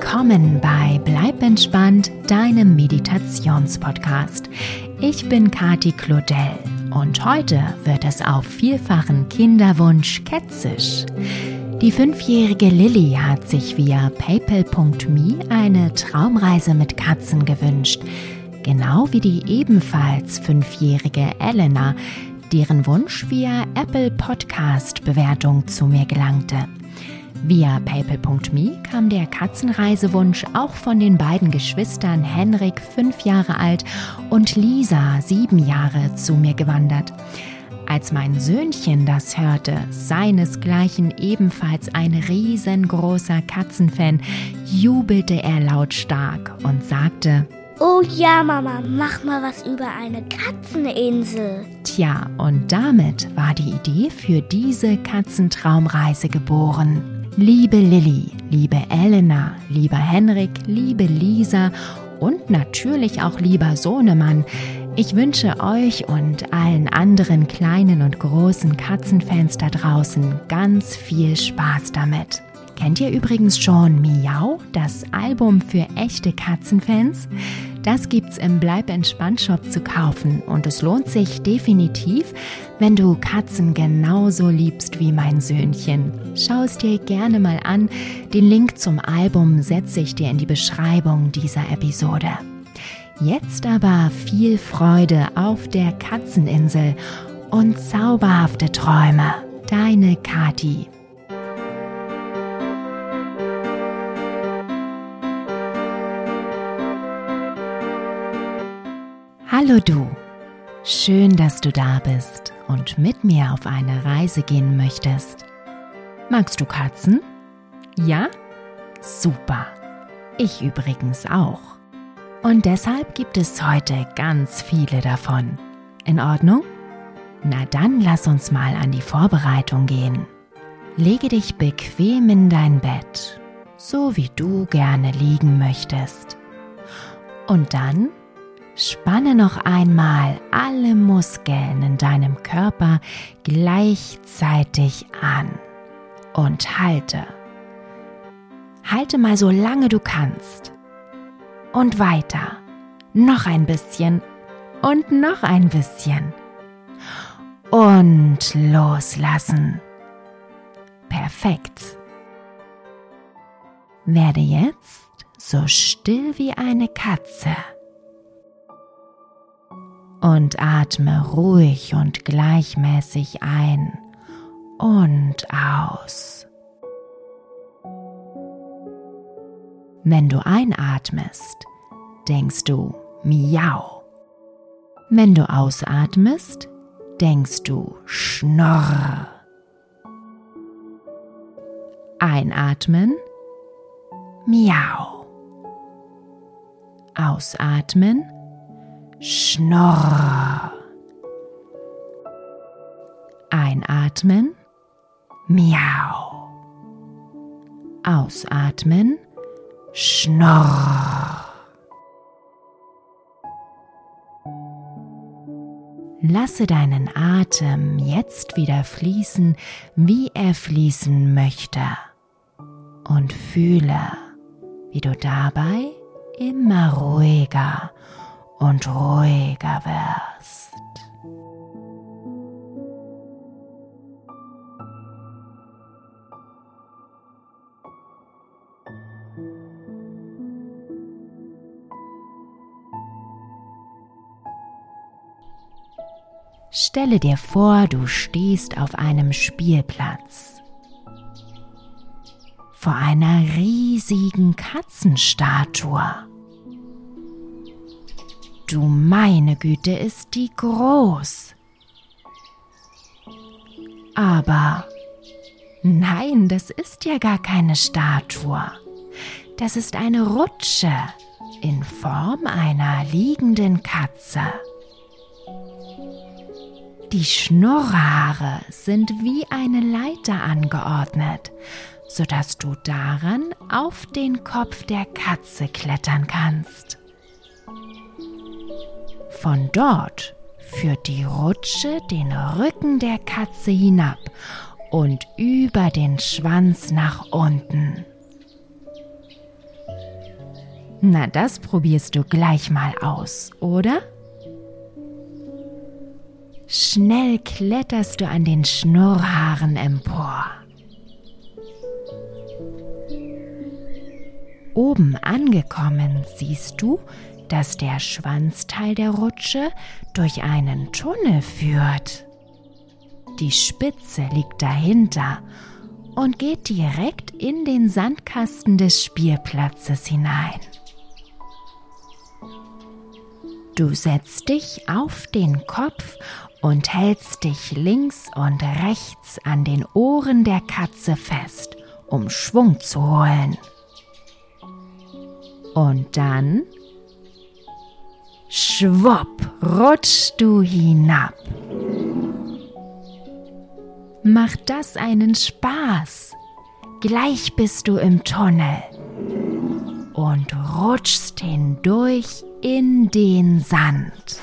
Willkommen bei Bleib entspannt, deinem Meditationspodcast. Ich bin Kati Claudel und heute wird es auf vielfachen Kinderwunsch ketzisch. Die fünfjährige Lilly hat sich via paypal.me eine Traumreise mit Katzen gewünscht, genau wie die ebenfalls fünfjährige Elena, deren Wunsch via Apple Podcast Bewertung zu mir gelangte. Via paypal.me kam der Katzenreisewunsch auch von den beiden Geschwistern Henrik, fünf Jahre alt, und Lisa, sieben Jahre, zu mir gewandert. Als mein Söhnchen das hörte, seinesgleichen ebenfalls ein riesengroßer Katzenfan, jubelte er lautstark und sagte, Oh ja, Mama, mach mal was über eine Katzeninsel. Tja, und damit war die Idee für diese Katzentraumreise geboren. Liebe Lilly, liebe Elena, lieber Henrik, liebe Lisa und natürlich auch lieber Sohnemann, ich wünsche euch und allen anderen kleinen und großen Katzenfans da draußen ganz viel Spaß damit. Kennt ihr übrigens schon Miau, das Album für echte Katzenfans? Das gibt's im Bleib entspannt Shop zu kaufen und es lohnt sich definitiv, wenn du Katzen genauso liebst wie mein Söhnchen. Schau es dir gerne mal an. Den Link zum Album setze ich dir in die Beschreibung dieser Episode. Jetzt aber viel Freude auf der Katzeninsel und zauberhafte Träume. Deine Kati. Hallo du, schön, dass du da bist und mit mir auf eine Reise gehen möchtest. Magst du Katzen? Ja? Super. Ich übrigens auch. Und deshalb gibt es heute ganz viele davon. In Ordnung? Na dann lass uns mal an die Vorbereitung gehen. Lege dich bequem in dein Bett, so wie du gerne liegen möchtest. Und dann Spanne noch einmal alle Muskeln in deinem Körper gleichzeitig an und halte. Halte mal so lange du kannst. Und weiter. Noch ein bisschen und noch ein bisschen. Und loslassen. Perfekt. Werde jetzt so still wie eine Katze und atme ruhig und gleichmäßig ein und aus. Wenn du einatmest, denkst du Miau. Wenn du ausatmest, denkst du Schnorr. Einatmen, Miau. Ausatmen, Schnorr. Einatmen. Miau. Ausatmen. Schnorr. Lasse deinen Atem jetzt wieder fließen, wie er fließen möchte. Und fühle, wie du dabei immer ruhiger und ruhiger wirst. Stelle dir vor, du stehst auf einem Spielplatz vor einer riesigen Katzenstatue. Du meine Güte, ist die groß. Aber nein, das ist ja gar keine Statue. Das ist eine Rutsche in Form einer liegenden Katze. Die Schnurrhaare sind wie eine Leiter angeordnet, sodass du daran auf den Kopf der Katze klettern kannst. Von dort führt die Rutsche den Rücken der Katze hinab und über den Schwanz nach unten. Na, das probierst du gleich mal aus, oder? Schnell kletterst du an den Schnurrhaaren empor. Oben angekommen siehst du, dass der Schwanzteil der Rutsche durch einen Tunnel führt. Die Spitze liegt dahinter und geht direkt in den Sandkasten des Spielplatzes hinein. Du setzt dich auf den Kopf und hältst dich links und rechts an den Ohren der Katze fest, um Schwung zu holen. Und dann schwupp rutschst du hinab. Macht das einen Spaß? Gleich bist du im Tunnel und rutschst hindurch in den Sand.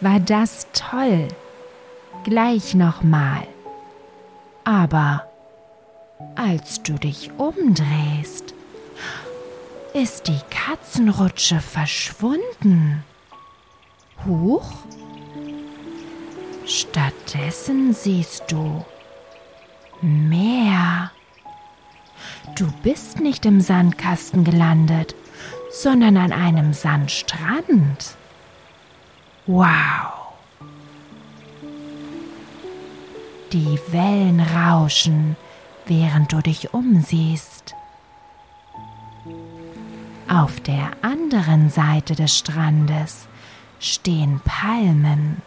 War das toll? Gleich nochmal. Aber als du dich umdrehst, ist die Katzenrutsche verschwunden. Huch? Stattdessen siehst du Meer. Du bist nicht im Sandkasten gelandet, sondern an einem Sandstrand. Wow! Die Wellen rauschen, während du dich umsiehst. Auf der anderen Seite des Strandes stehen Palmen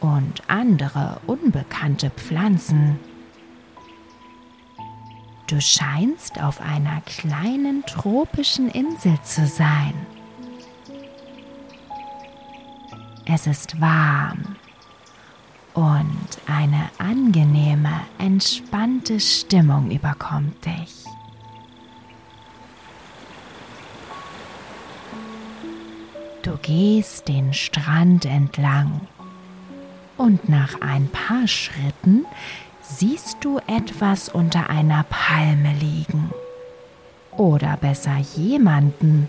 und andere unbekannte Pflanzen. Du scheinst auf einer kleinen tropischen Insel zu sein. Es ist warm und eine angenehme, entspannte Stimmung überkommt dich. Du gehst den Strand entlang und nach ein paar Schritten siehst du etwas unter einer Palme liegen. Oder besser jemanden.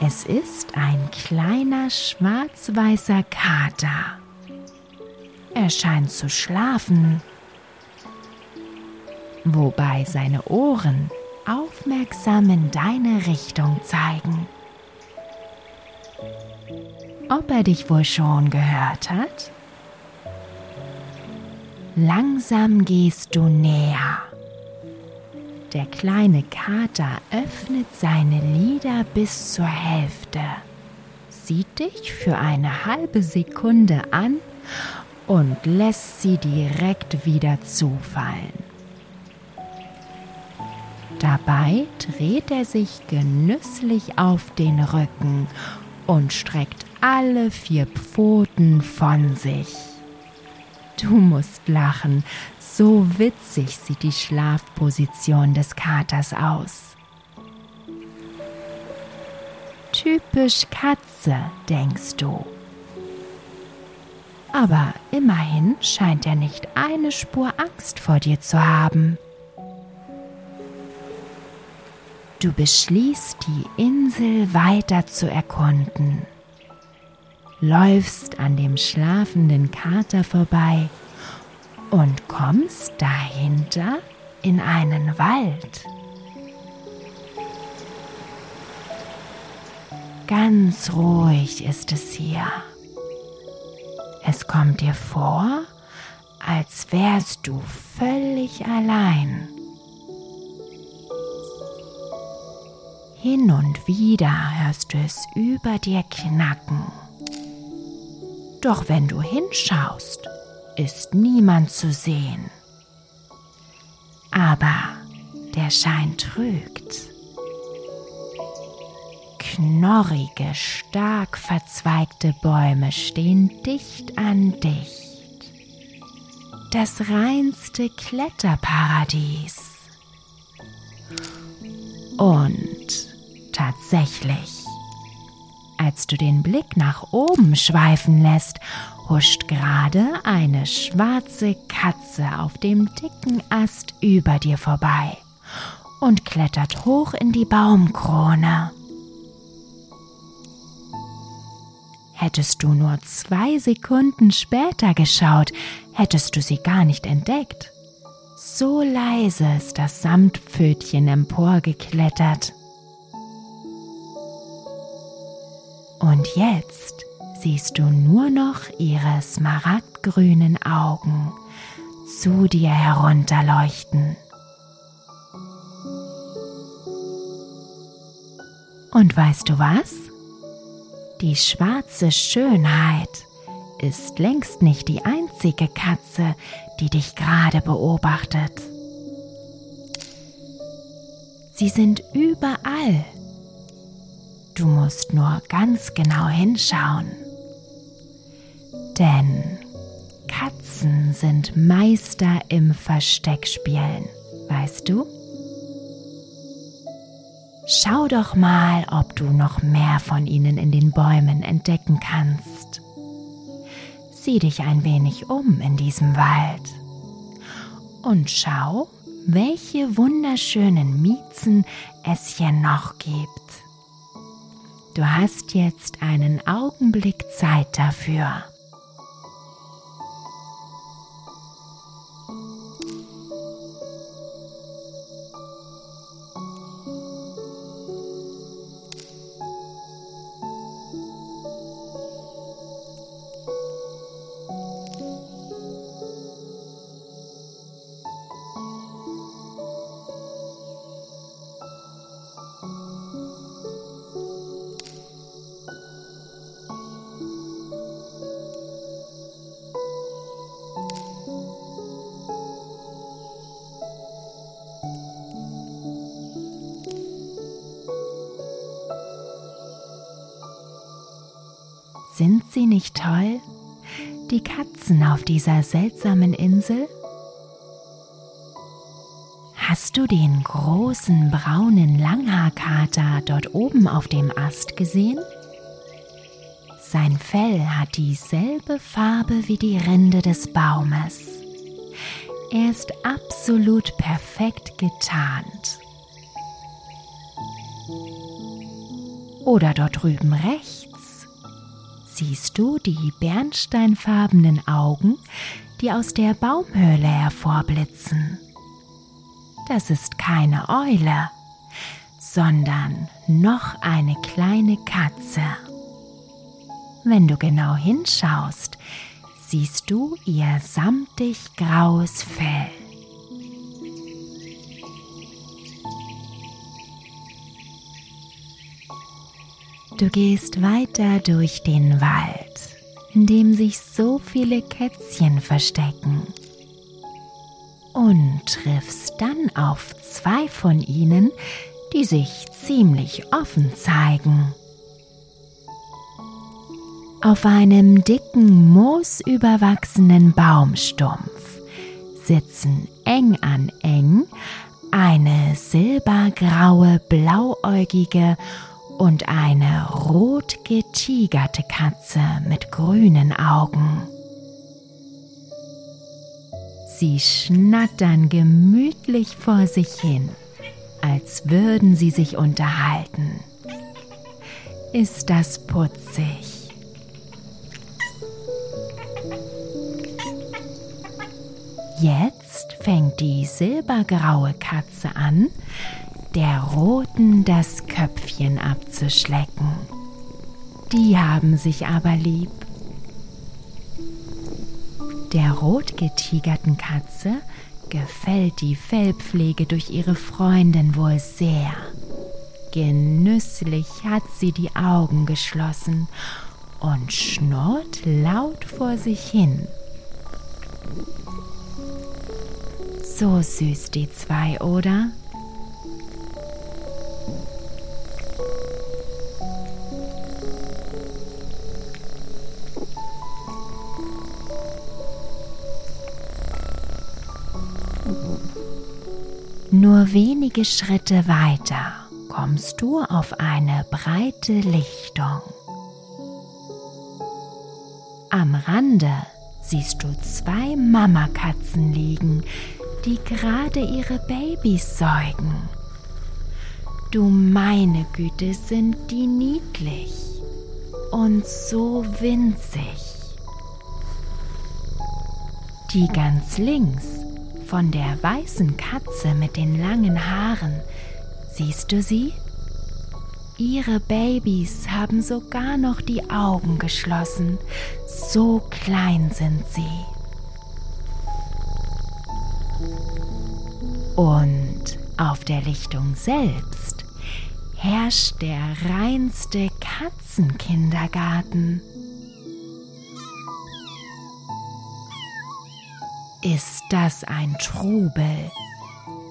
Es ist ein kleiner schwarz-weißer Kater. Er scheint zu schlafen, wobei seine Ohren aufmerksam in deine Richtung zeigen. Ob er dich wohl schon gehört hat? Langsam gehst du näher. Der kleine Kater öffnet seine Lider bis zur Hälfte, sieht dich für eine halbe Sekunde an und lässt sie direkt wieder zufallen. Dabei dreht er sich genüsslich auf den Rücken und streckt alle vier Pfoten von sich. Du musst lachen, so witzig sieht die Schlafposition des Katers aus. Typisch Katze, denkst du. Aber immerhin scheint er nicht eine Spur Angst vor dir zu haben. Du beschließt, die Insel weiter zu erkunden läufst an dem schlafenden Kater vorbei und kommst dahinter in einen Wald. Ganz ruhig ist es hier. Es kommt dir vor, als wärst du völlig allein. Hin und wieder hörst du es über dir knacken. Doch wenn du hinschaust, ist niemand zu sehen. Aber der Schein trügt. Knorrige, stark verzweigte Bäume stehen dicht an dicht. Das reinste Kletterparadies. Und tatsächlich, als du den Blick nach oben schweifen lässt, huscht gerade eine schwarze Katze auf dem dicken Ast über dir vorbei und klettert hoch in die Baumkrone. Hättest du nur zwei Sekunden später geschaut, hättest du sie gar nicht entdeckt. So leise ist das Samtpfötchen emporgeklettert. Und jetzt siehst du nur noch ihre smaragdgrünen Augen zu dir herunterleuchten. Und weißt du was? Die schwarze Schönheit ist längst nicht die einzige Katze, die dich gerade beobachtet. Sie sind überall. Du musst nur ganz genau hinschauen. Denn Katzen sind Meister im Versteckspielen, weißt du? Schau doch mal, ob du noch mehr von ihnen in den Bäumen entdecken kannst. Sieh dich ein wenig um in diesem Wald und schau, welche wunderschönen Miezen es hier noch gibt. Du hast jetzt einen Augenblick Zeit dafür. Sind sie nicht toll? Die Katzen auf dieser seltsamen Insel? Hast du den großen braunen Langhaarkater dort oben auf dem Ast gesehen? Sein Fell hat dieselbe Farbe wie die Rinde des Baumes. Er ist absolut perfekt getarnt. Oder dort drüben rechts siehst du die bernsteinfarbenen Augen, die aus der Baumhöhle hervorblitzen. Das ist keine Eule, sondern noch eine kleine Katze. Wenn du genau hinschaust, siehst du ihr samtig graues Fell. Du gehst weiter durch den Wald, in dem sich so viele Kätzchen verstecken und triffst dann auf zwei von ihnen, die sich ziemlich offen zeigen. Auf einem dicken, moosüberwachsenen Baumstumpf sitzen eng an eng eine silbergraue, blauäugige und eine rot getigerte Katze mit grünen Augen. Sie schnattern gemütlich vor sich hin, als würden sie sich unterhalten. Ist das putzig? Jetzt fängt die silbergraue Katze an, der Roten das Köpfchen abzuschlecken. Die haben sich aber lieb. Der rotgetigerten Katze gefällt die Fellpflege durch ihre Freundin wohl sehr. Genüsslich hat sie die Augen geschlossen und schnurrt laut vor sich hin. So süß die zwei, oder? Wenige Schritte weiter kommst du auf eine breite Lichtung. Am Rande siehst du zwei Mamakatzen liegen, die gerade ihre Babys säugen Du meine Güte, sind die niedlich und so winzig. Die ganz links von der weißen Katze mit den langen Haaren, siehst du sie? Ihre Babys haben sogar noch die Augen geschlossen, so klein sind sie. Und auf der Lichtung selbst herrscht der reinste Katzenkindergarten. Ist das ein Trubel?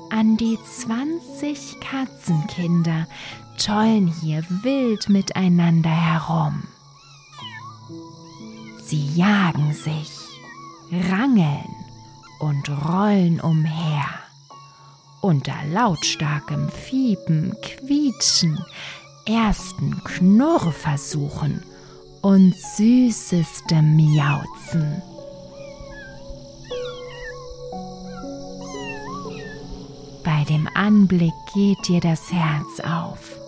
An die 20 Katzenkinder tollen hier wild miteinander herum. Sie jagen sich, rangeln und rollen umher. Unter lautstarkem Fiepen, Quietschen, ersten Knurrversuchen und süßestem Miauzen. Bei dem Anblick geht dir das Herz auf.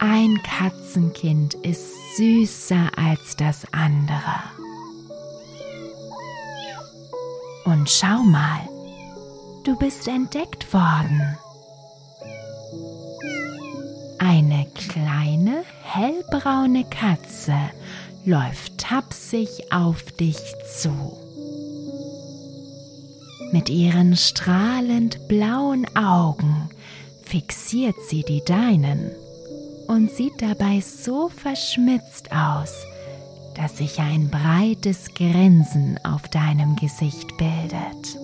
Ein Katzenkind ist süßer als das andere. Und schau mal, du bist entdeckt worden. Eine kleine hellbraune Katze läuft tapsig auf dich zu. Mit ihren strahlend blauen Augen fixiert sie die deinen und sieht dabei so verschmitzt aus, dass sich ein breites Grinsen auf deinem Gesicht bildet.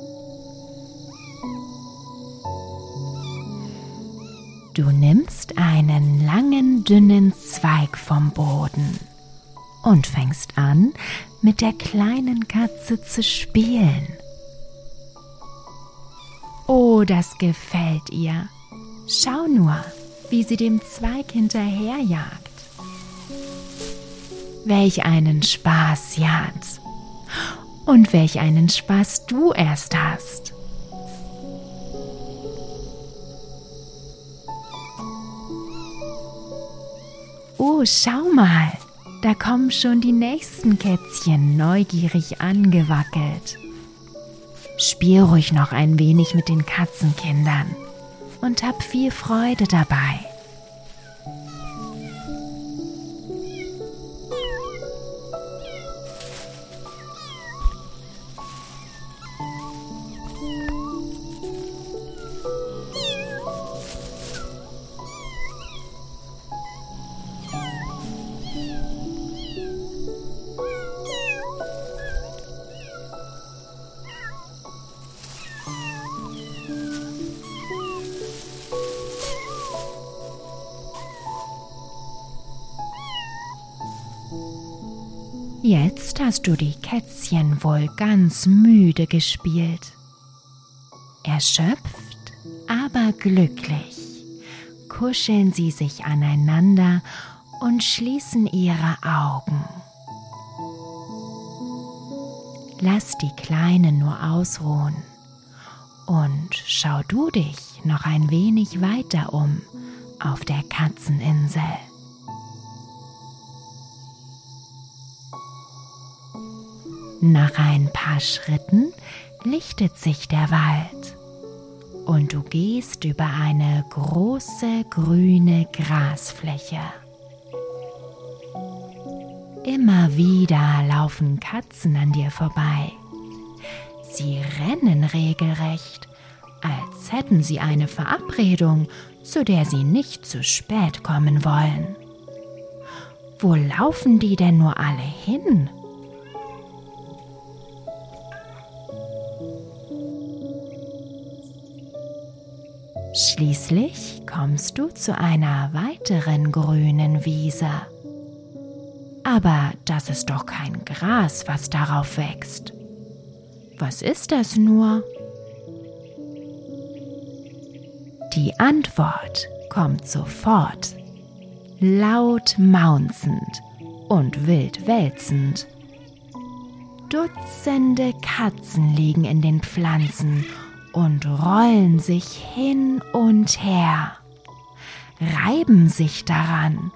Du nimmst einen langen, dünnen Zweig vom Boden und fängst an, mit der kleinen Katze zu spielen. Das gefällt ihr. Schau nur wie sie dem Zweig hinterherjagt. Welch einen Spaß hat. Und welch einen Spaß du erst hast. Oh, schau mal, da kommen schon die nächsten Kätzchen neugierig angewackelt. Spiel ruhig noch ein wenig mit den Katzenkindern und hab viel Freude dabei. Jetzt hast du die Kätzchen wohl ganz müde gespielt. Erschöpft, aber glücklich kuscheln sie sich aneinander und schließen ihre Augen. Lass die Kleinen nur ausruhen und schau du dich noch ein wenig weiter um auf der Katzeninsel. Nach ein paar Schritten lichtet sich der Wald und du gehst über eine große grüne Grasfläche. Immer wieder laufen Katzen an dir vorbei. Sie rennen regelrecht, als hätten sie eine Verabredung, zu der sie nicht zu spät kommen wollen. Wo laufen die denn nur alle hin? Schließlich kommst du zu einer weiteren grünen Wiese. Aber das ist doch kein Gras, was darauf wächst. Was ist das nur? Die Antwort kommt sofort, laut maunzend und wild wälzend. Dutzende Katzen liegen in den Pflanzen und rollen sich hin und her, reiben sich daran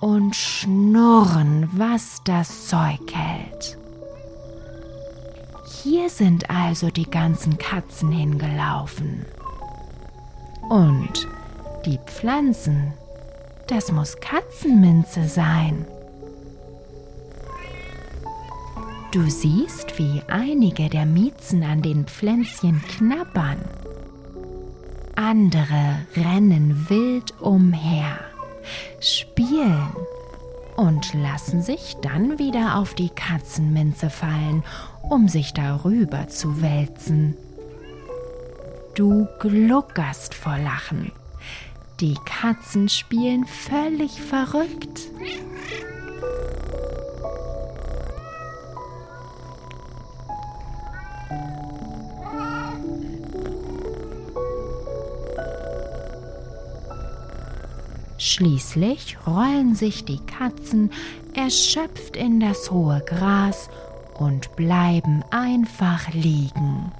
und schnurren, was das Zeug hält. Hier sind also die ganzen Katzen hingelaufen. Und die Pflanzen, das muss Katzenminze sein. Du siehst, wie einige der Miezen an den Pflänzchen knabbern. Andere rennen wild umher, spielen und lassen sich dann wieder auf die Katzenminze fallen, um sich darüber zu wälzen. Du gluckerst vor Lachen. Die Katzen spielen völlig verrückt. Schließlich rollen sich die Katzen erschöpft in das hohe Gras und bleiben einfach liegen.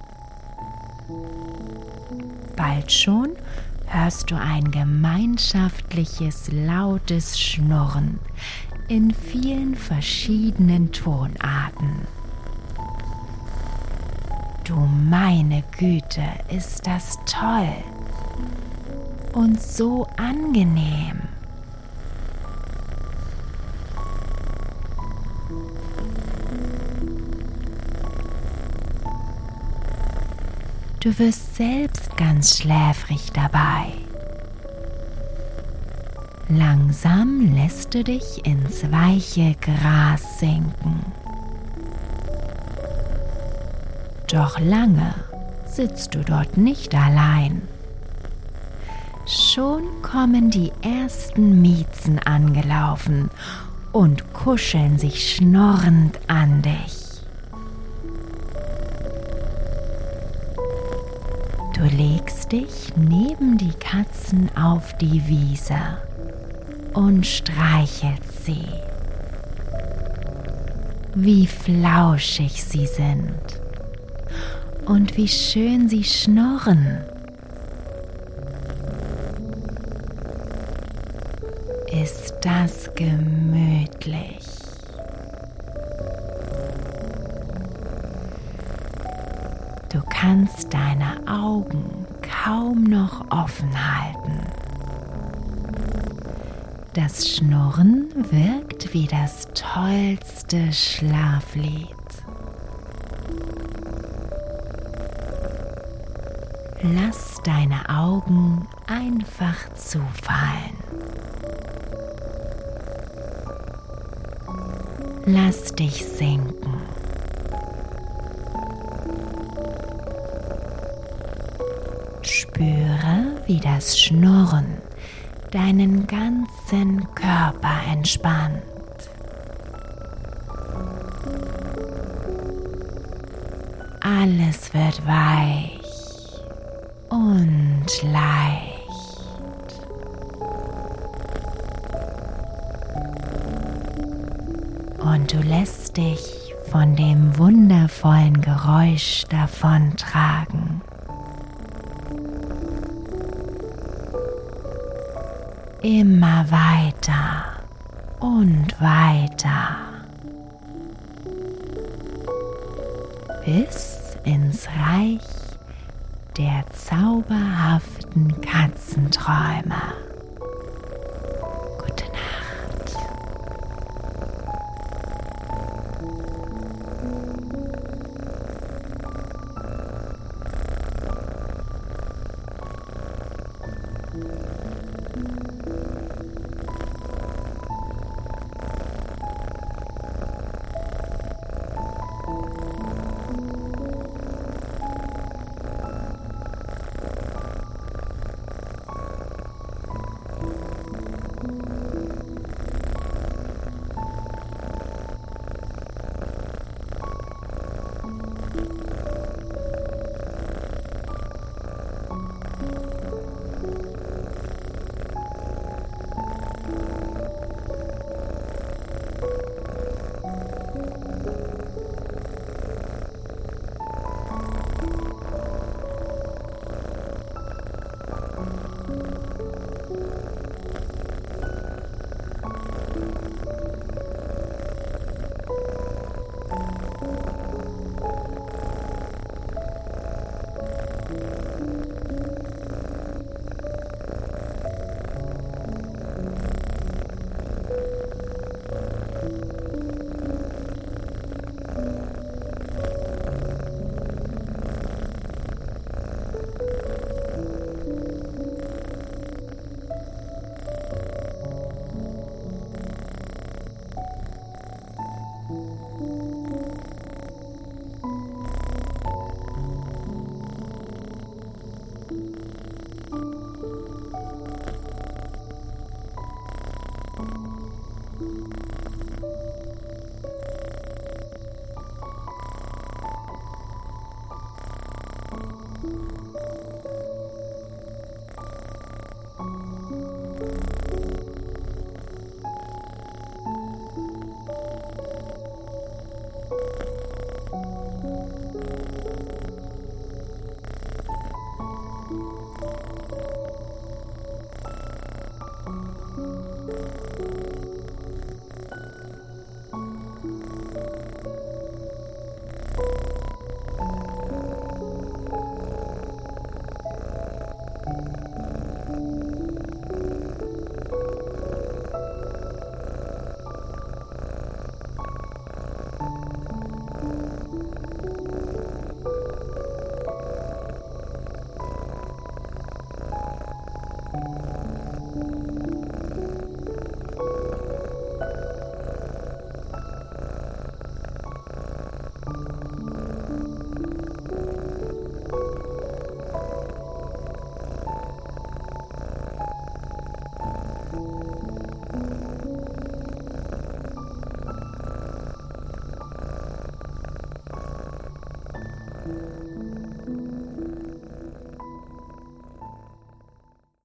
Bald schon hörst du ein gemeinschaftliches lautes Schnurren in vielen verschiedenen Tonarten. Du meine Güte, ist das toll und so angenehm. Du wirst selbst ganz schläfrig dabei. Langsam lässt du dich ins weiche Gras sinken. Doch lange sitzt du dort nicht allein. Schon kommen die ersten Miezen angelaufen und kuscheln sich schnorrend an dich. Du legst dich neben die Katzen auf die Wiese und streichelst sie. Wie flauschig sie sind und wie schön sie schnurren. Ist das gemütlich? Du kannst deine Augen kaum noch offen halten. Das Schnurren wirkt wie das tollste Schlaflied. Lass deine Augen einfach zufallen. Lass dich sinken. Spüre, wie das Schnurren deinen ganzen Körper entspannt. Alles wird weich und leicht. Und du lässt dich von dem wundervollen Geräusch davontragen. Immer weiter und weiter. Bis ins Reich der zauberhaften Katzenträume.